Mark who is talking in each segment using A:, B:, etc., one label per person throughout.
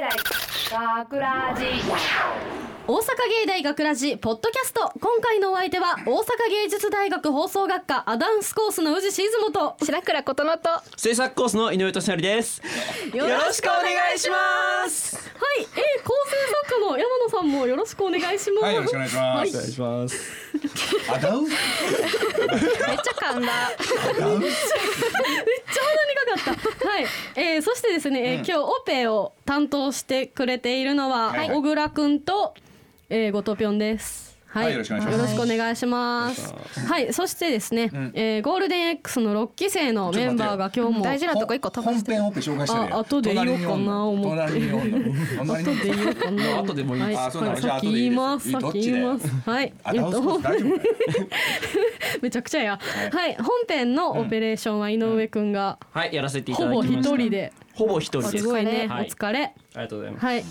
A: 世代。学ラジ
B: 大阪芸大学ラジポッドキャスト。今回のお相手は大阪芸術大学放送学科アナウンスコースの宇治静本と
C: 白倉琴乃と
D: 制作コースの井上俊成です。
B: よ
D: よろしくお願いします。
B: はい、えー、構成作家の山野さんもよろしくお願いします。
E: はい、よろしくお願いします。
B: はい。
D: お願いします。
E: アダウ？
C: めっちゃ噛んだ。
E: アダウ？
B: ちょうどにかかった。はい、えー、そしてですね、えー今日オペを担当してくれているのは、
E: はい
B: 小倉くんと、えー、後藤ぴょんです。はい、
E: はいよろしくお願いします。
B: はい、そしてですね、
E: ん
B: えー、ゴールデン X の6期生のメンバーが今日も
C: 大事なとこ一個飛ばして
E: 本編オペ紹介して
B: あ後で言おうかな思って後で言おうかな。
D: 後でもいい
B: はい、
E: あそうなの
B: はいさっき言います。さっき言います。はい。
E: アナウンスコース大丈夫？か い
B: めちゃくちゃや。
E: い
B: はい、本編のオペレーションは井上くんが
D: はい、やらせていた
B: ほぼ
D: だきました。
B: 一人。で。
D: ほぼ一人です。
B: すごいね、お
D: はい
B: 疲れ。
D: ありがとうございます。
B: はい。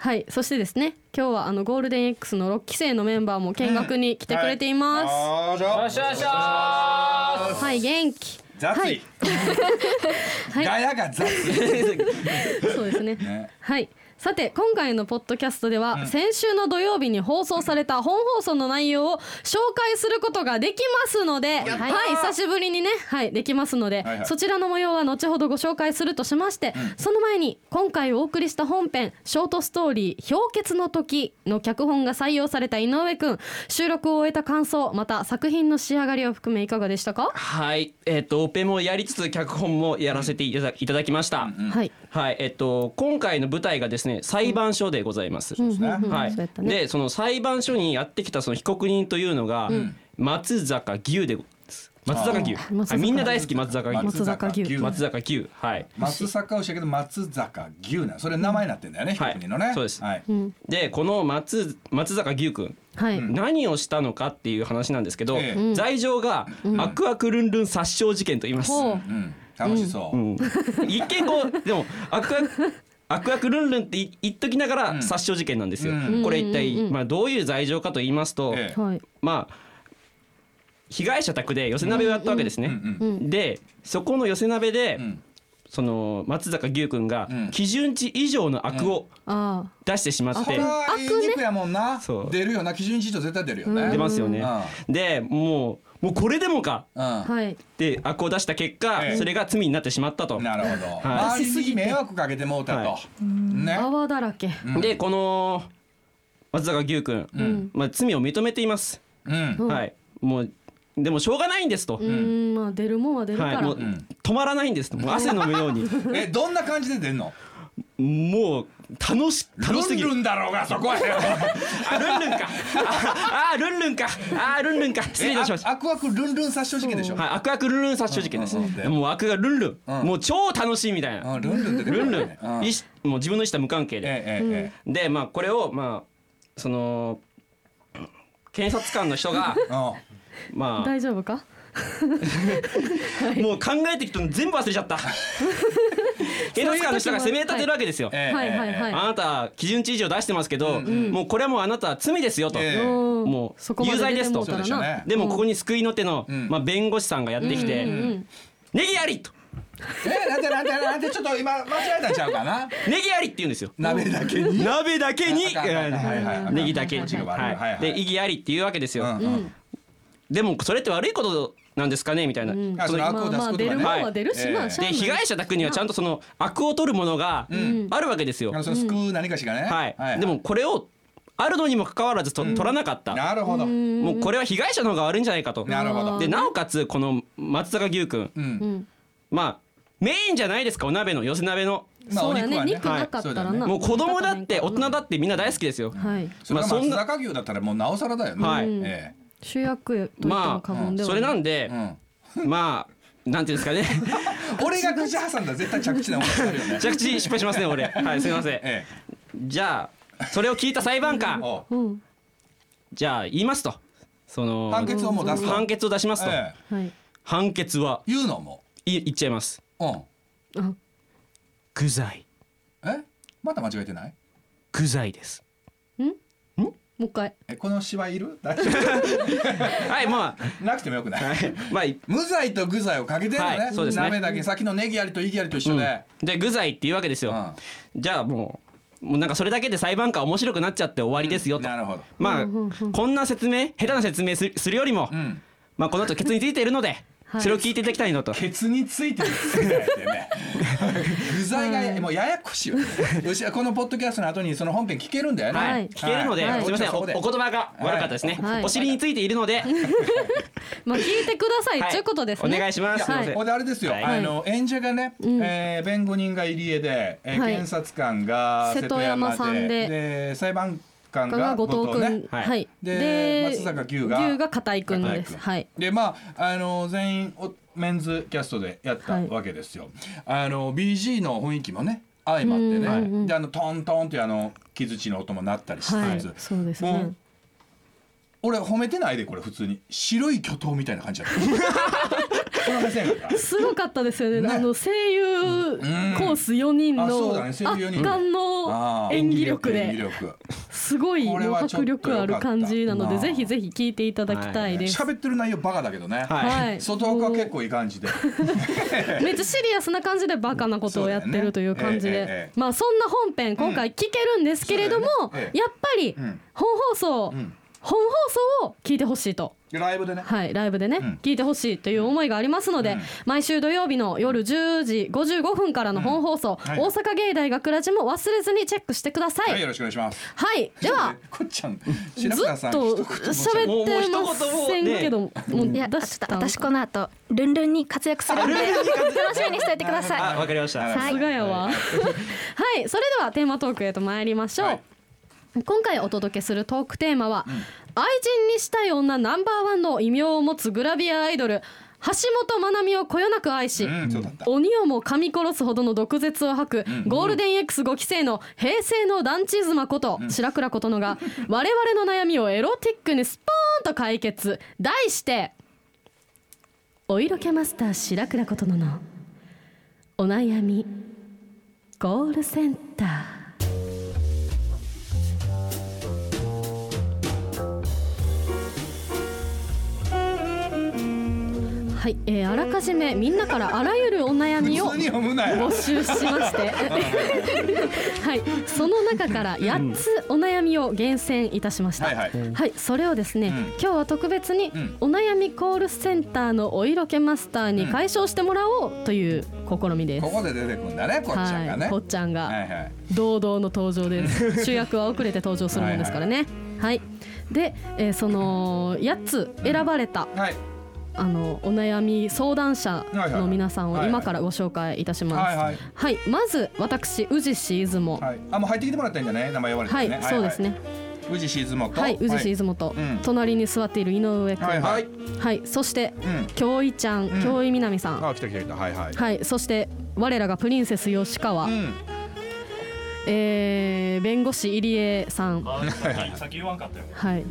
B: はい、そしてですね、今日はあのゴールデン X の6期生のメンバーも見学に来てくれています。
E: あーじゃあ
D: しゃよっしゃ
B: はい、元気。
E: 雑
B: はい
E: い。ガヤが雑い。
B: そうですね。
E: ね
B: はい。さて今回のポッドキャストでは、先週の土曜日に放送された本放送の内容を紹介することができますので、はい、久しぶりにね、はい、できますので、
E: はいはい。
B: そちらの模様は後ほどご紹介するとしまして、その前に今回お送りした本編ショートストーリー氷結の時の脚本が採用された井上くん収録を終えた感想また作品の仕上がりを含めいかがでしたか、
D: はい、えっ、とオペもやりつつ脚本もやらせていただいただきました。
B: はい、
D: はい、えっ、と今回の舞台がですね裁判所でございます。はい。でその裁判所にやってきたその被告人というのが、松坂牛でございます。松坂牛、はい、みんな大好き松坂牛。
B: 松坂牛。
D: 松坂牛、はい。
E: 松坂牛やけど松坂牛なそれ名前になってんだよね被
D: はい。
E: 告人のね。
D: そうです。
E: はい。
B: うん。
D: でこの松松坂牛くん
B: はい、
D: 何をしたのかっていう話なんですけど、
E: ええ。
D: 罪状がアクアクルンルン殺傷事件と言います。
E: 楽しそう。
D: うん。一見こうでもアクアアクアクルンルンって言言っときながら
E: ん。
D: 殺傷事件なんですよ。
E: うん。
D: これ一体、
B: うんうんうん。
D: まあどういう罪状かと言いますと、
E: ええ。
B: はい。
D: まあ被害者宅で寄せ鍋をやったわけですね。
E: うんうん
D: でそこの寄せ鍋で、
E: うん。
D: その松坂牛くんが
E: うん。
D: 基準値以上のアクを出してしまって、
E: これは言いにくやもんな。
D: そう。
E: 出るよな。基準値と絶対出るよね。
D: 出ますよね。
E: う
D: でもうもうこれでもか。
E: うん。
B: はい。
D: で悪を出した結果、
E: ええ
D: それが罪になってしまったと。
E: なるほど。周りに迷惑かけてもうたと。ね。
B: 泡だらけ。
E: うん。
D: でこの松坂牛くん、
B: ん。
D: まあ、罪を認めています、
E: うん。
B: うん。
D: はい。もうでもしょうがないんですと、
B: うーん、まあ出るもんは出るから。
D: はい、もう止まらないんですと。もう汗飲むように。
E: えどんな感じで出んの？
D: もう楽し楽しすぎ。る
E: ルンルンだろうがそこはよ。
D: あルンルンか。ああルンルンか。あルンルンか。失礼いたしました。
E: アクアクルンルン殺傷事件でしょ？
D: はい、悪悪ルンルン殺傷事件です、
E: うんうんうん。
D: もう悪がルンルン、
E: うん。
D: もう超楽しいみたいな、
E: うんルンルンって出てく
D: ルンルン、もう自分の意思とは無関係で、
E: えええ
D: でまあこれをまあその検察官の人が
E: ええ
D: まあ
B: 大丈夫か？
D: もう考えてきたの全部忘れちゃった 検察官の人が責め立てるわけですよ、
E: ええ。
B: はいはいはい。
D: あなた基準値以上出してますけど、もうこれはもうあなたは罪ですよと、
E: ええ。
B: うん
D: もう
B: そこま
D: 有罪ですと。
E: でしょうね。
D: でもここに救いの手の、
E: ん。
D: まあ、弁護士さんがやってきて「
B: うん
D: ネギあり!」と。
E: えなんてなんてなんてちょっと今間違えたんちゃうかな「
D: ネギあり!」って言うんですよ。
E: 鍋だけに。
D: 鍋だけに。
E: はいはいはいはいはい。
D: ネギだけ。
E: はい。はいはい
D: はい。で意義ありっていうわけですよ、
E: うんうん
D: でもそれって悪いことなんですかね？みたいな、
B: うん。
E: あその悪を出す
B: まあまあ
E: ことがね
B: 出るもんは出るしな。
E: はい
B: しゃあない。
D: で被害者宅にはちゃんとその悪を取るものがあるわけですよ、
E: あのその救う何かしがね。
D: はい、でもこれをあるのにもかかわらずと、取らなかった。
E: なるほど。
D: もうこれは被害者の方が悪いんじゃないかと。
E: なるほど。
D: でなおかつこの松坂牛くん。
E: うん。
B: うん。
D: まあメインじゃないですか？お鍋の。寄せ鍋の。
E: まあ
B: そうやね。
E: お肉はね。
B: 肉なかったらな。
D: もう子供だって大人だってみんな大好きですよ。
B: はい。
E: それが
D: まあそんな
E: 松坂牛だったらもうなおさらだよね。
D: はい。
E: え
B: 主役と言っても過言では
D: それなん
B: で。
E: うん。
D: まあなんていうんですかね。
E: 俺が口挟んだら絶対着地なもんになるよね。
D: 着地失敗しますね俺。はいすみません。
E: え
D: じゃあそれを聞いた裁判
E: え
D: 官。じゃあ言いますと。その
E: 判決をもう出すと。
D: 判決を出しますと、
E: ええ。
B: はい。
D: 判決は
E: 言うのも？
D: い言っちゃいます。
E: うん。
B: あ、
D: 具材
E: え？また間違えてない？
D: 具材です
B: もう一回。
E: えこのシワいる？大丈夫？
D: はいま
E: なくてもよくない。
D: あはい。まあ
E: 無罪と具材をかけてるのね,、
D: はいそうですね。
E: 鍋だけさっきのネギありとイギありと一緒で、
D: で具材っていうわけですよ、
E: うん。
D: じゃあもうもうなんかそれだけで裁判官面白くなっちゃって終わりですよと、
E: なるほど。
D: まあこんな説明下手な説明すするよりも、
E: ん。
D: まあこの後ケツについているので、
B: はい。
D: それを聞いていただきたいのと。
E: ケツについてるね具材がもうややこしいよよしこのポッドキャストの後にその本編聞けるんだよね。
B: はい。
D: 聞けるので、
B: はい。
D: すみません、おお言葉が悪かったですね、
B: はい。
D: お尻についているので、
B: まあ聞いてください。
D: はい。
B: ということですね。
D: お願いします。すみません。
E: であれですよ、
D: はい。
E: あの演者がね、えー弁護人が入江で、えー
B: はい。
E: 検察官が瀬
B: 瀬戸
E: 戸山で
B: 山さんで。
E: で裁判官が
B: が後
E: 後藤
B: 君、
D: はい。
B: はい、
E: で松坂牛が
B: 牛が片井君です。
E: 片井君。
B: はい。
E: でまああの全員おメンズキャストでやった
B: はい
E: わけですよ、あの BG の雰囲気もね相まってね、であのトントンっていうあの木槌の音も鳴ったりして
B: はい。
E: る、
B: そうですね。
E: 俺褒めてないでこれ普通に。白い巨頭みたいな感じだった。
B: すごかったですよね。
E: ね。
B: あの声優コース4人の圧巻の演技力で。
E: 力。
B: すごい迫力ある感じなのでぜひぜひ聞いていただきたいです。
E: 喋ってる内容バカだけどね、
D: はい。
B: はい。
E: 外側は結構いい感じで。
B: めっちゃシリアスな感じでバカなことをやってるという感じ
E: そうだよねえええ。
B: まあそんな本編今回聞けるんですけれども
E: ね。ええ。
B: やっぱり
E: ん。
B: 本放送
E: ん
B: 本放送を聞いてほしいと。
E: ライブでね、
B: はい、ライブでね、
E: ん。
B: 聞いてほしいという思いがありますので、
E: うん。
B: 毎週土曜日の夜10時55分からの本放送、
E: はい。
B: 大阪芸大学ラジも忘れずにチェックしてください。
E: はいよろしくお願いします。
B: はい、では
E: こっちゃん
B: ずっと喋って。ませんけど、も。う
C: いやちょっ
B: 出した？
C: と私この後ルンルンに活躍するんで楽しみにしておいてください。
D: あ、わかりました。
E: はい
B: さすがやわ。はい、それではテーマトークへと参りましょう。
E: はい
B: 今回お届けするトークテーマは、愛人にしたい女ナンバーワンの異名を持つグラビアアイドル橋本まなみをこよなく愛し、
E: うん
B: 鬼をも噛み殺すほどの毒舌を吐く、ゴールデン X5 期生の平成の団地妻こと、白倉琴乃が 我々の悩みをエロティックにスポーンと解決。題してお色気マスター白倉琴乃のお悩みコールセンターはい、えーあらかじめみんなからあらゆるお悩みを募集しまして。はいその中から8つお悩みを厳選いたしました、
E: はいはい。
B: はい、それをですね、
E: ん。
B: 今日は特別に
E: ん。
B: お悩みコールセンターのお色気マスターに解消してもらおうという試みです。
E: ここで出てくんだねこっちゃんがね、
B: はい、こっちゃんが。堂々の登場です。主役は遅れて登場するもんですからね。はい。で、えーその8つ選ばれた、
E: はい
B: あのお悩み相談者の皆さんを今からご紹介いたします。
E: はいはい。
B: はい、まず私宇治市出雲。
E: はいあもう入ってきてもらったんじゃない名前呼ばれて
B: はい、
E: ね
B: そうですね。
E: 宇治静本
B: はい、宇治市出雲と、
E: うん。
B: 隣に座っている井上君。
E: はいはい。
B: はい、そして、
E: うん。
B: 京井ちゃん、
E: ん。
B: 京井みなみさん。
E: あ来た来た来た。はいはい。
B: はい、そして我らがプリンセス吉川、
E: うん
B: えー弁護士入江さん。
A: あ先先言わんかったよ。
B: はい。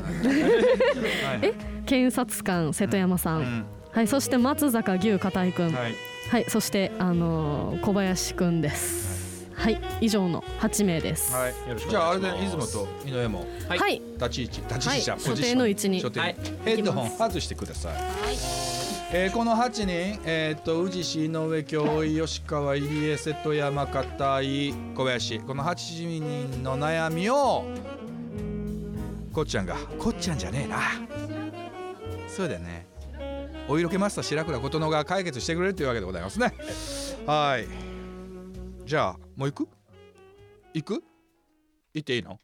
B: え、検察官瀬戸山さん。
E: ん。
B: はい、そして松坂牛片井くん。は
E: はい
B: い、そしてあのー小林くんです。はい、以上の八名です。
F: はい、じゃああれで出雲と井上も。
D: はい。
B: はい、
F: 立ち位置立ち位置じゃん、
B: はい。所定の位置に。
F: 所定
D: はい。
F: ヘッドホン外してください、えーこの8人、えー、と宇治市井上京井吉川入江瀬戸山片井小林。この8人の悩みをこっちゃんがこっちゃんじゃね。えなそうだよね。お色気マスター白倉琴乃が解決してくれるというわけでございますね。はいじゃあもう行く行く行っていいの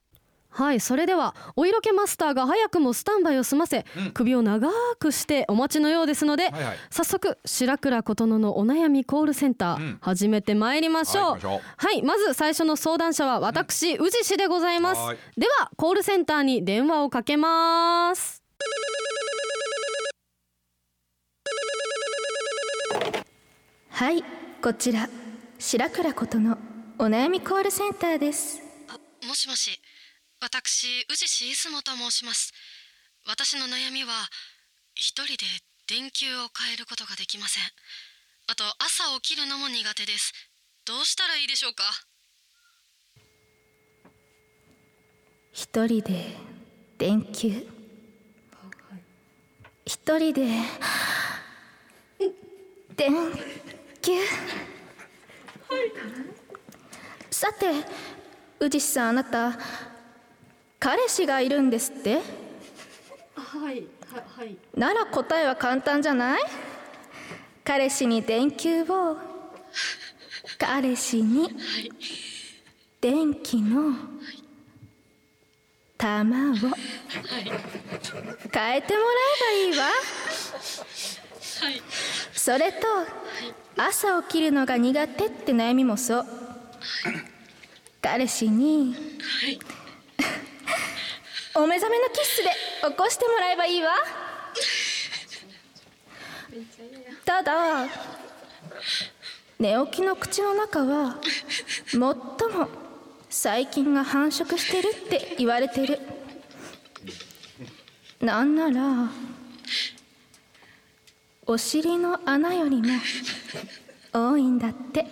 B: はい、それではお色気マスターが早くもスタンバイを済ませ、
E: うん。
B: 首を長くしてお待ちのようですので、
F: はいはい。
B: 早速白倉琴乃のお悩みコールセンター、
E: うん。
B: 始めてまいりましょう。
F: はい
B: はい、まず最初の相談者は私、宇治市でございます。
F: はい。
B: ではコールセンターに電話をかけます。
C: はいこちら白倉ことのお悩みコールセンターです。
B: もしもし、私宇治市出雲と申します。私の悩みは一人で電球を変えることができません。あと朝起きるのも苦手です。どうしたらいいでしょうか？
C: 一人で電球？一人で電球？さて宇治さんあなた彼氏がいるんですって？
B: はいははい。
C: なら答えは簡単じゃない？彼氏に電球を彼氏に電気の玉を変えてもらえばいいわ。それと朝起きるのが苦手って悩みもそう。彼氏にお目覚めのキッスで起こしてもらえばいいわ。ただ寝起きの口の中は最も細菌が繁殖してるって言われてる。なんならお尻の穴よりも多いんだって。ア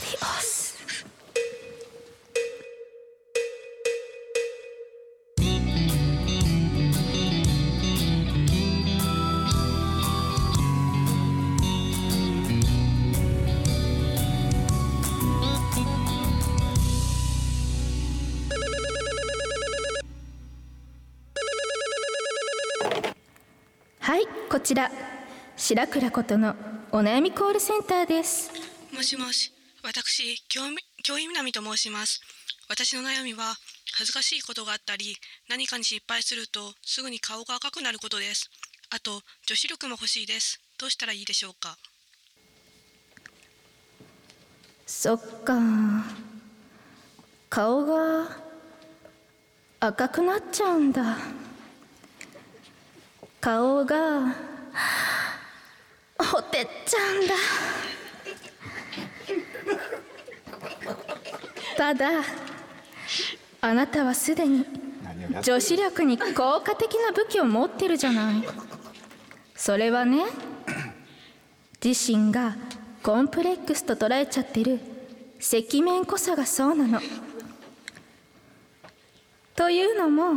C: デちら白倉ことのお悩みコールセンターです
A: もしもし、私、京み京井みなみと申します。私の悩みは、恥ずかしいことがあったり、何かに失敗すると、すぐに顔が赤くなることです。あと、女子力も欲しいです。どうしたらいいでしょうか？
C: そっか顔が赤くなっちゃうんだ顔がほてっちゃうんだ。ただあなたはすでに女子力に効果的な武器を持ってるじゃない。それはね自身がコンプレックスと捉えちゃってる赤面こそがそうなの。というのも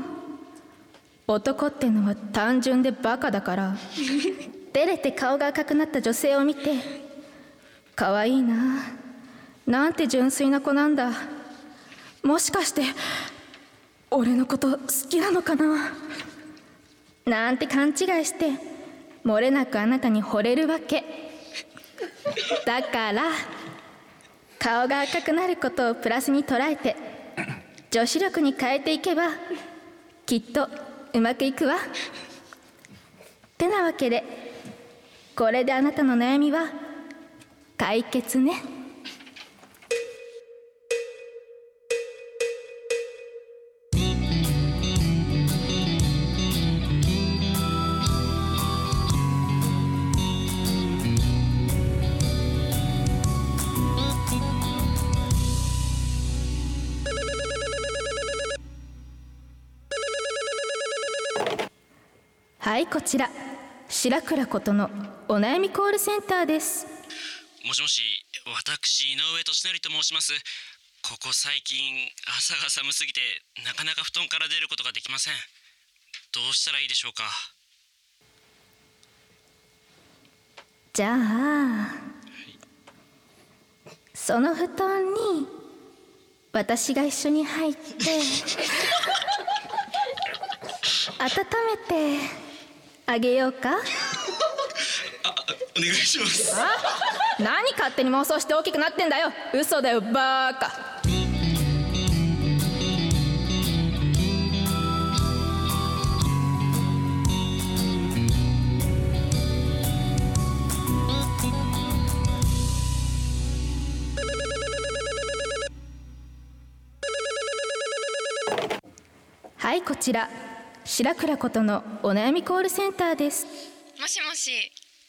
C: 男ってのは単純でバカだから。照れて顔が赤くなった女性を見て可愛いな。なんて純粋な子なんだ。もしかして俺のこと好きなのかな。なんて勘違いして漏れなくあなたに惚れるわけ。だから顔が赤くなることをプラスに捉えて女子力に変えていけばきっとうまくいくわ。てなわけでこれであなたの悩みは解決ね。はいこちら。白倉ことのお悩みコールセンターです。
D: もしもし私井上俊成と申します。ここ最近朝が寒すぎてなかなか布団から出ることができません。どうしたらいいでしょうか？
C: じゃあその布団に私が一緒に入って 温めてあげようか？
D: お願いします。
C: 何勝手に妄想して大きくなってんだよ。嘘だよバーカ。はいこちら白倉ことのお悩みコールセンターです
A: もしもし、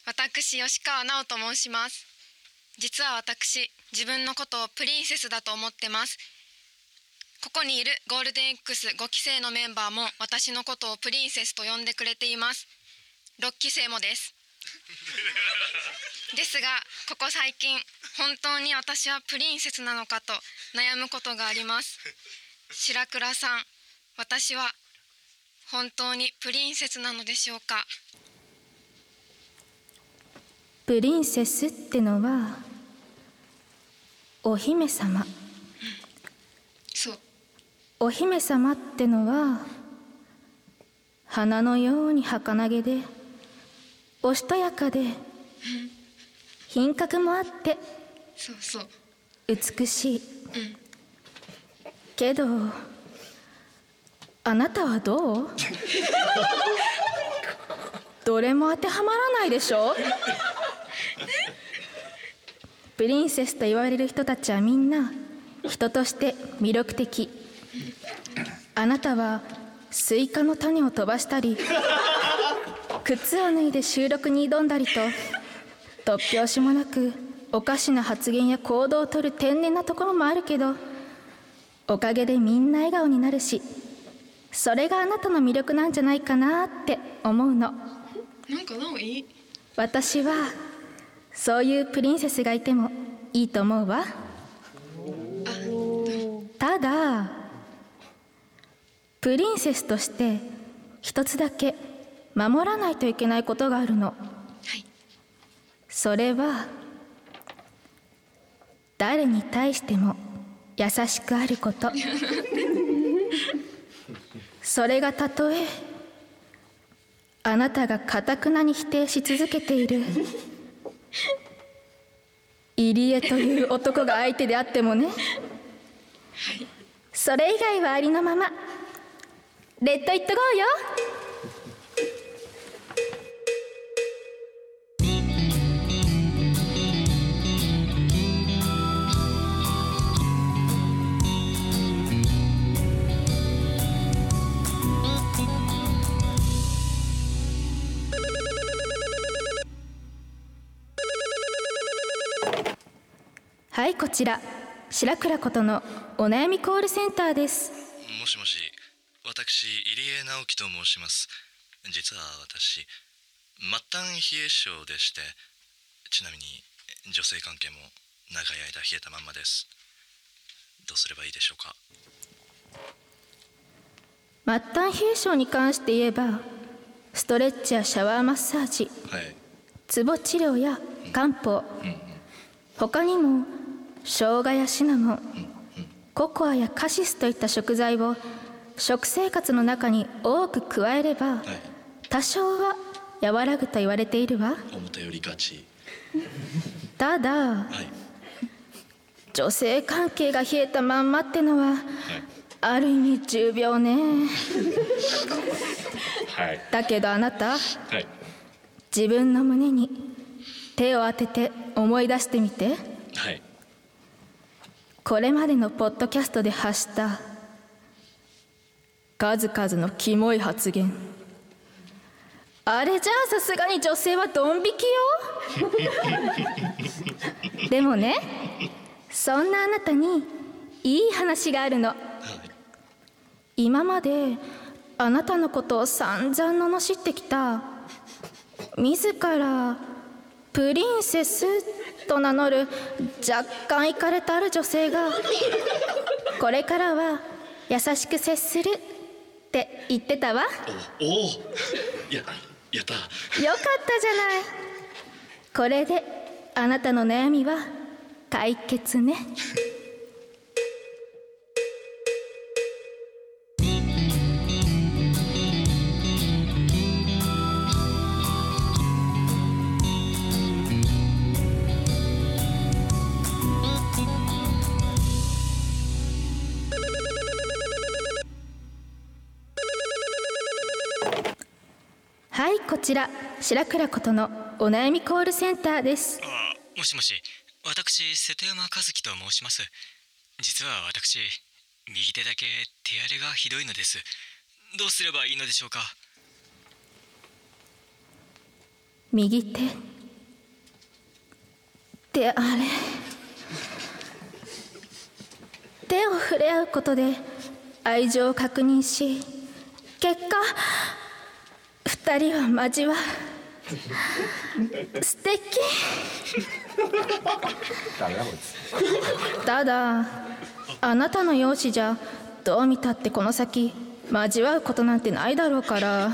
A: 私、吉川直と申します。実は私、自分のことをプリンセスだと思ってます。ここにいるゴールデン X5 期生のメンバーも私のことをプリンセスと呼んでくれています。6期生もです。ですが、ここ最近、本当に私はプリンセスなのかと悩むことがあります。白倉さん、私は本当にプリンセスなのでしょうか？
C: プリンセスってのはお姫様。
A: そう。
C: お姫様ってのは花のように儚げでおしとやかで品格もあって
A: そうそう。
C: 美しい、けどあなたはどう？どれも当てはまらないでしょ？プリンセスと言われる人たちはみんな人として魅力的。あなたはスイカの種を飛ばしたり靴を脱いで収録に挑んだりと突拍子もなくおかしな発言や行動をとる天然なところもあるけどおかげでみんな笑顔になるしそれがあなたの魅力なんじゃないかなって思うの。
A: なんかなおいい
C: 私はそういうプリンセスがいてもいいと思うわ。ただプリンセスとして一つだけ守らないといけないことがあるの。
A: はい
C: それは誰に対しても優しくあること。それがたとえあなたがかたくなに否定し続けている。入江という男が相手であってもね。それ以外はありのままレッド・イット・ゴーよ。はいこちら。白倉ことのお悩みコールセンターです。
G: もしもし私入江直樹と申します。実は私末端冷え性でしてちなみに女性関係も長い間冷えたまんまです。どうすればいいでしょうか？
C: 末端冷え性に関して言えばストレッチやシャワーマッサージ
G: はい。
C: ツボ治療や漢方他にも生姜やシナモンココアやカシスといった食材を食生活の中に多く加えれば多少は和らぐと言われているわ。
G: 思ったよりガチ。
C: ただ
G: はい。
C: 女性関係が冷えたまんまってのはある意味重病ね。
G: はい。
C: だけどあなた
G: はい。
C: 自分の胸に手を当てて思い出してみて。
G: はい
C: これまでのポッドキャストで発した数々のキモい発言。あれじゃあさすがに女性はドン引きよ。でもねそんなあなたにいい話があるの。今まであなたのことを散々罵ってきた自らプリンセスと名乗る若干いかれたある女性がこれからは優しく接するって言ってたわ。よかった。
G: おおややった
C: じゃない。これであなたの悩みは解決ねちら白倉ことのお悩みコールセンターです。
H: あもしもし私瀬戸山和樹と申します。実は私右手だけ手荒れがひどいのです。どうすればいいのでしょうか？
C: 右手手あれ。手を触れ合うことで愛情を確認し結果二人は交わ素敵。ただあなたの容姿じゃどう見たってこの先交わることなんてないだろうから。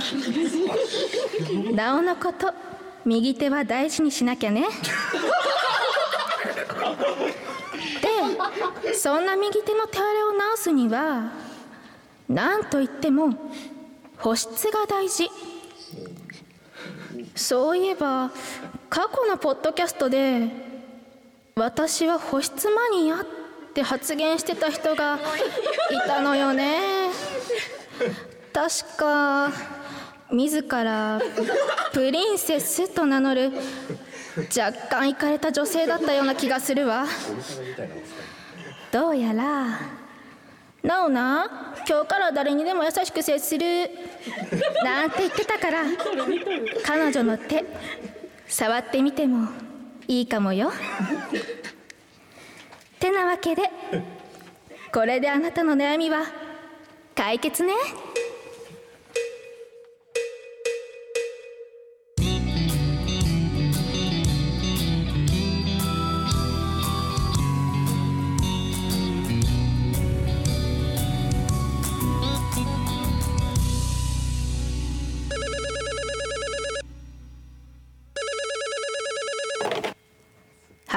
C: なおのこと右手は大事にしなきゃね。でそんな右手の手荒れを治すには何といっても保湿が大事。そういえば過去のポッドキャストで私は保湿マニアって発言してた人がいたのよね。確か自らプリンセスと名乗る若干いかれた女性だったような気がするわ。どうやらなおな今日から誰にでも優しく接する。なんて言ってたから彼女の手触ってみてもいいかもよ。てなわけでこれであなたの悩みは解決ね。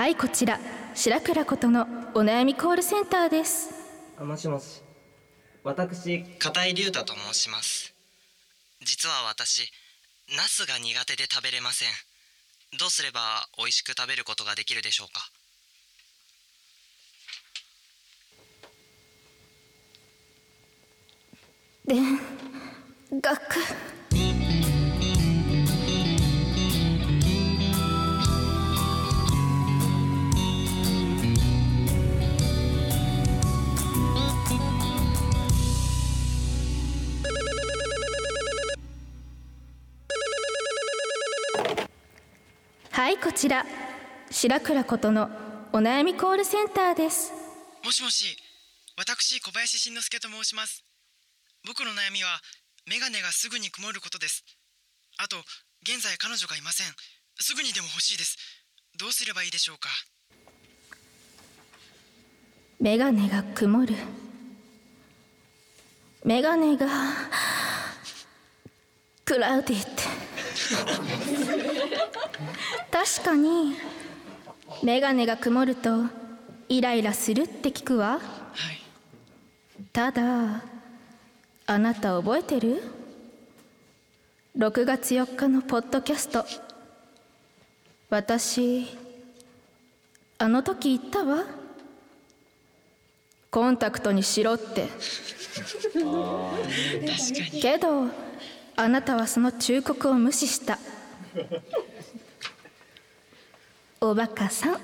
C: はいこちら白倉ことのお悩みコールセンターです。
I: あもしもし。私
J: 片井龍太と申します。実は私ナスが苦手で食べれません。どうすれば美味しく食べることができるでしょうか？
C: で学はいこちら。白倉ことのお悩みコールセンターです。
J: もしもし私小林慎之介と申します。僕の悩みはメガネがすぐに曇ることです。あと現在彼女がいません。すぐにでも欲しいです。どうすればいいでしょうか？
C: メガネが曇る。メガネがクラウディって確かに。メガネが曇るとイライラするって聞くわ、ただあなた覚えてる ?6 月4日のポッドキャスト。私あの時言ったわ。コンタクトにしろって。けどあなたはその忠告を無視した。おバカさん。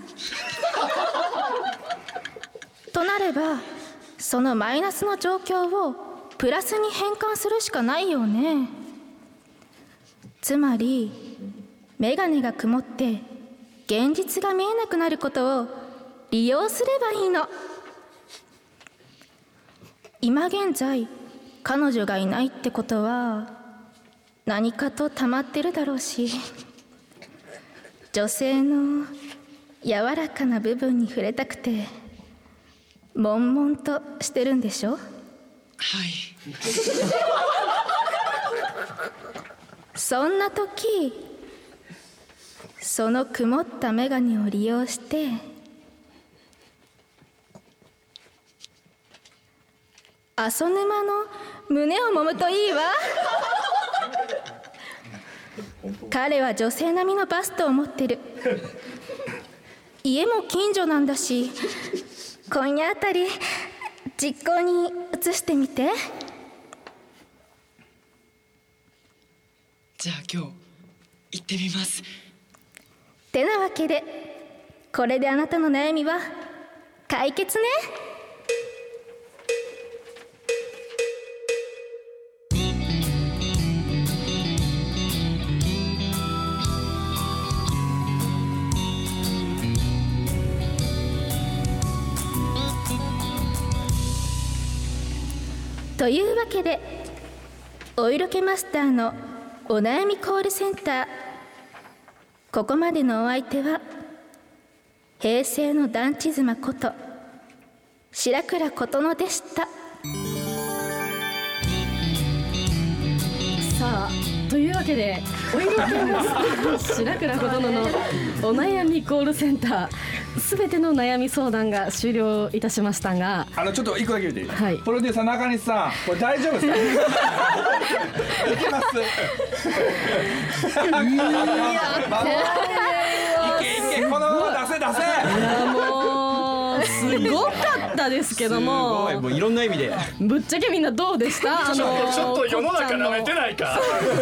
C: となればそのマイナスの状況をプラスに変換するしかないよね。つまりメガネが曇って現実が見えなくなることを利用すればいいの。今現在彼女がいないってことは何かと溜まってるだろうし女性の柔らかな部分に触れたくて悶々としてるんでしょ？
J: はい。
C: そんな時その曇った眼鏡を利用して阿蘇沼の胸を揉むといいわ彼は女性並みのバストを持ってる。家も近所なんだし今夜あたり実行に移してみて。
J: じゃあ今日行ってみます。
C: てなわけでこれであなたの悩みは解決ねというわけでお色気マスターのお悩みコールセンター。ここまでのお相手は平成の団地妻こと白倉琴乃でした。
B: さあというわけでお色気マスター白倉琴乃のお悩みコールセンターすべての悩み相談が終了いたしましたが
E: あのちょっと一個だけ言っていい、
B: はい。
E: プロデューサー中西さんこれ大丈夫ですか？いけます。いけいけこのまま出せ出せ。
B: いやもうすごかったですけども。
K: すごい。もういろんな意味で。
B: ぶっちゃけみんなどうでした？あの
K: ちょっと世の中舐めてないか。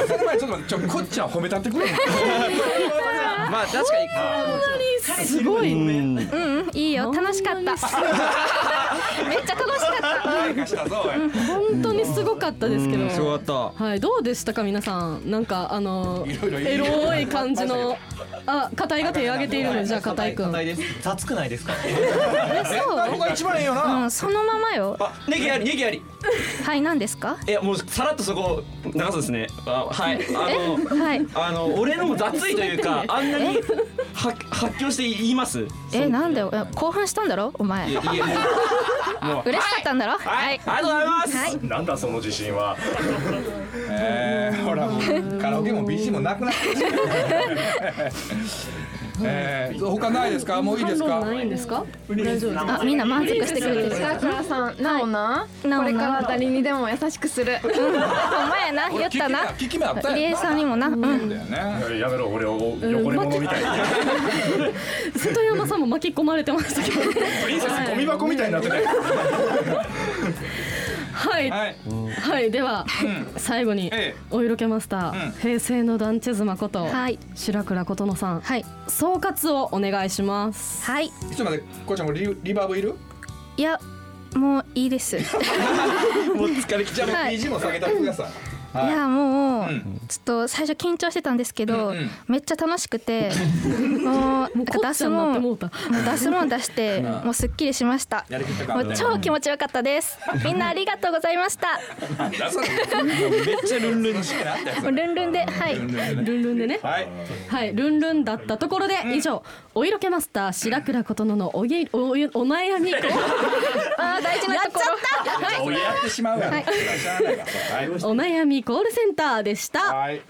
E: その。前ちょっとちょこっちゃん褒めたってくれ
K: まあ確かに。
B: すごい。
C: うん。うんいいよ。楽しかった。めっちゃ楽しかった。
B: 本当にすごかったですけど。
K: すごかった。
B: はいどうでしたか皆さん？なんかあの
E: いろいろ
B: エロい感じのあ片井が手を挙げているじゃあ片井くん。
K: です。雑くないですか？
C: えそう
E: ここが一番いいよな、
C: うんそのままよ。
K: あネギありネギあり
C: はい何ですか？
K: いやもうさらっとそこ流すんですね。あはい。あの
C: はい。
K: あの俺のも雑いというか あんなには発狂して言います。
C: えなんでえ興奮したんだろ？お前。
K: いやいやもう。
C: 嬉しかったんだろ？
K: はい、ありがとうございます、
C: はい。
K: なんだその自信は。
E: えー、ほらもうカラオケも BC もなくなってるえー、他ないですか？もういいですか？
B: ないんですか？大丈夫です。か
C: あみんな満足してくれてる。
L: さくらさん、なおな、
C: なおな
L: これから誰にでも優しくする。
C: うん。お前な。言ったな。
E: 聞き目あった
C: 入江さんにもな。うん。
E: だよね。
K: やめろ俺を
B: 汚れ者みたい瀬戸山さんも巻き込まれてましたけど
K: プリンセスゴミ箱みたいになってない
B: はい。
E: はい。
B: はい。では最後に
E: ええ。
B: お色気マスター平成の団地妻こと
C: はい。
B: 白倉琴乃さん
C: はい。
B: 総括をお願いします。
C: はい。
E: ちょっと待ってこっちゃんもリリバーブいる？
C: いやもういいです。い
K: もう疲れきちゃう。
C: はい。
E: BG も下げてください。はい。
C: やもう、
E: ん。
C: ちょっと最初緊張してたんですけど、
E: うんうん。
C: めっちゃ楽しくて もうなんか出すもん
B: もう
C: 出すもん出して もうすっきりしました。もう超気持ちよかったです。みんなありがとうございました。
K: めっちゃルンルン
C: ルンルンではい。
B: ルンルンでね。
E: はい。
B: はい。ルンルンだったところで以上お色気マスター白倉琴乃のおげおおお悩み
C: あー大事なところ。
E: おやってしまうやろ
C: はい。
E: しゃあないわはい。
B: お悩みコールセンターでした。
E: はい。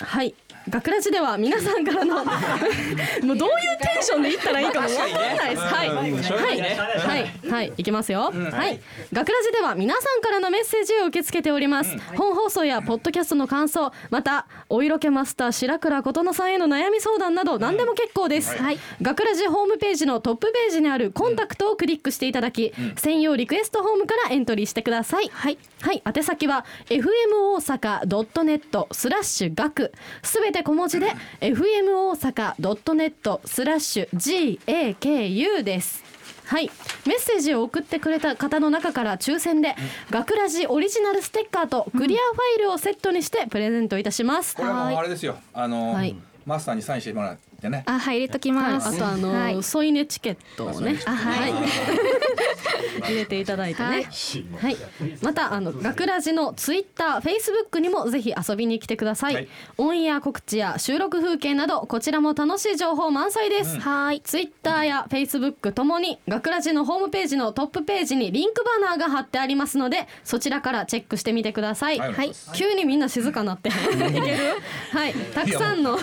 B: はい。学ラジでは皆さんからの もうどういうテンションで言ったらい。い。かもわからない。です。はい、はい、はい、はい、い。きますよ。はい、学ラジでは皆さんからのメッセージを受け付けております。本放送やポッドキャストの感想、またお色気マスター白倉琴乃さんへの悩み相談など何でも結構です。
C: はい。
B: 学ラジホームページのトップページにあるコンタクトをクリックしてい。ただき、専用リクエストフォームからエントリーしてください。
C: はい。
B: はい、宛先は fm 大阪 .net スラッシュ学すべて小文字で fm 大阪 .net スラッシュ gaku です。はい、メッセージを送ってくれた方の中から抽選で学ラジオリジナルステッカーとクリアファイルをセットにしてプレゼントいたします。
E: これはもうあれですよ。あの
B: はい。
E: マスターにサインしてもらってね。
C: あはい入れとき
B: はい、
C: ます
B: あとあの、
C: はい。
B: 添い寝チケットをね、
C: あはい。
B: 入れていただいてね。
C: は
B: はい。い、またあの学ラジのツイッター、フェイスブックにもぜひ遊びに来てください。
E: はい。
B: オンエア告知や収録風景などこちらも楽しい情報満載です。
C: はい。
B: ツイッターやフェイスブックともに学ラジのホームページのトップページにリンクバナーが貼ってありますのでそちらからチェックしてみてください。
E: はい。
B: はい、急にみんな静かなって。いける？はい、たくさんの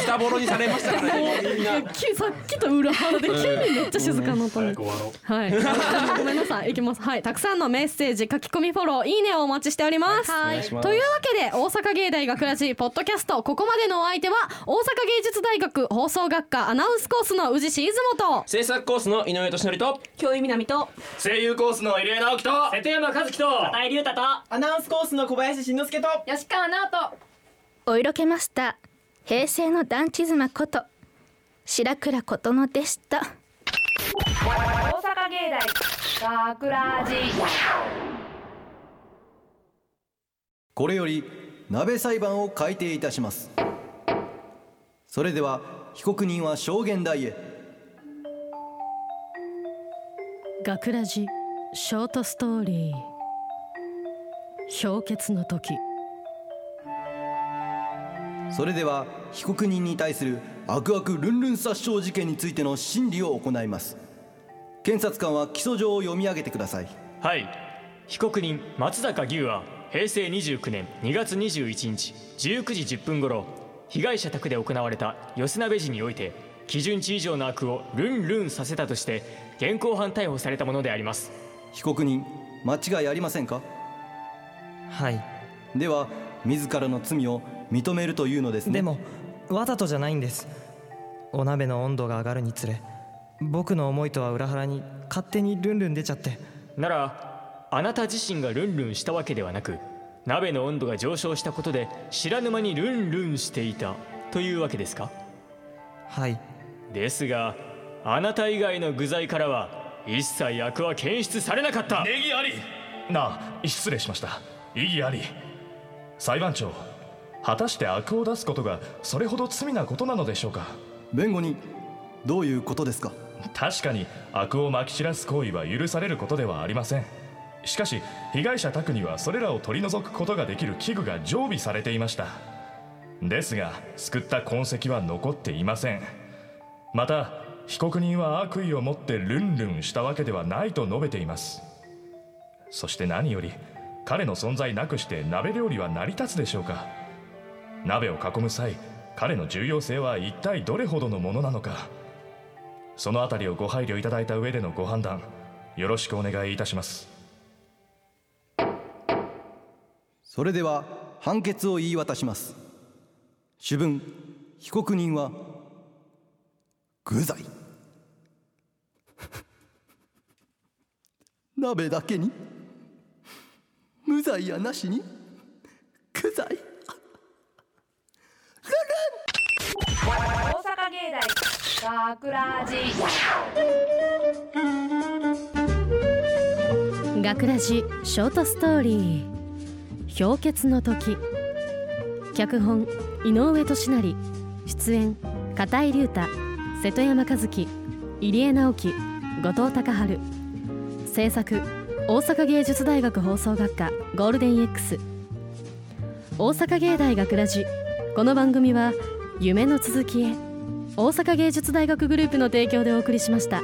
K: ズタボロにされましたからねみんな
B: きさっきと裏腹で急にめっちゃ静かになったの。はい。ごめんなさい。いきます。はい。たくさんのメッセージ、書き込みフォロー、いいねをお待ちしております。
C: はい
B: というわけで、大阪芸大学ラジポッドキャスト、ここまでのお相手は、大阪芸術大学放送学科アナウンスコースの宇治市出雲と、
K: 制作コースの井上俊則と
L: 教員南と
K: 声優コースの入江直樹と
H: 瀬戸山和樹と
J: 片井龍太と
I: アナウンスコースの小林慎之介と
L: 吉川直人。
C: お色気マスター平成の団地妻こと白倉琴乃でした
L: 大阪芸大学ラジ。
M: これより鍋裁判を開廷いたしますそれでは被告人は証言台へ
B: 学ラジショートストーリー、氷結の時。
M: それでは被告人に対する悪悪ルンルン殺傷事件についての審理を行います。検察官は起訴状を読み上げてください。
H: はい。被告人松坂牛は平成29年2月21日19時10分頃被害者宅で行われた寄せ鍋時において
N: 基準値以上の悪をルンルンさせたとして現行犯逮捕されたものであります。
M: 被告人間違いありませんか？
O: はい。
M: では自らの罪を認めるというのですね。
O: でもわざとじゃないんです。お鍋の温度が上がるにつれ僕の思いとは裏腹に勝手にルンルン出ちゃって。
N: ならあなた自身がルンルンしたわけではなく鍋の温度が上昇したことで知らぬ間にルンルンしていたというわけですか？
O: はい。
N: ですがあなた以外の具材からは一切悪は検出されなかった。
P: ネギあり。なあ失礼しました。異議あり。裁判長果たして悪を出すことがそれほど罪なことなのでしょうか？
M: 弁護人どういうことですか？
P: 確かに悪をまき散らす行為は許されることではありません。しかし被害者宅にはそれらを取り除くことができる器具が常備されていました。ですが救った痕跡は残っていません。また被告人は悪意を持ってルンルンしたわけではないと述べています。そして何より彼の存在なくして鍋料理は成り立つでしょうか？鍋を囲む際彼の重要性は一体どれほどのものなのか。そのあたりをご配慮いただいた上でのご判断よろしくお願いいたします。
M: それでは判決を言い渡します。主文被告人は無罪鍋だけに無罪やなしに無罪
L: 大阪芸大学ラジ
B: 学ラジショートストーリー。氷結の時。脚本井上俊成。出演片井龍太。瀬戸山和樹。入江直樹。後藤隆春。制作大阪芸術大学放送学科。ゴールデン X 大阪芸大学ラジ。この番組は夢の続きへ。大阪芸術大学グループの提供でお送りしました。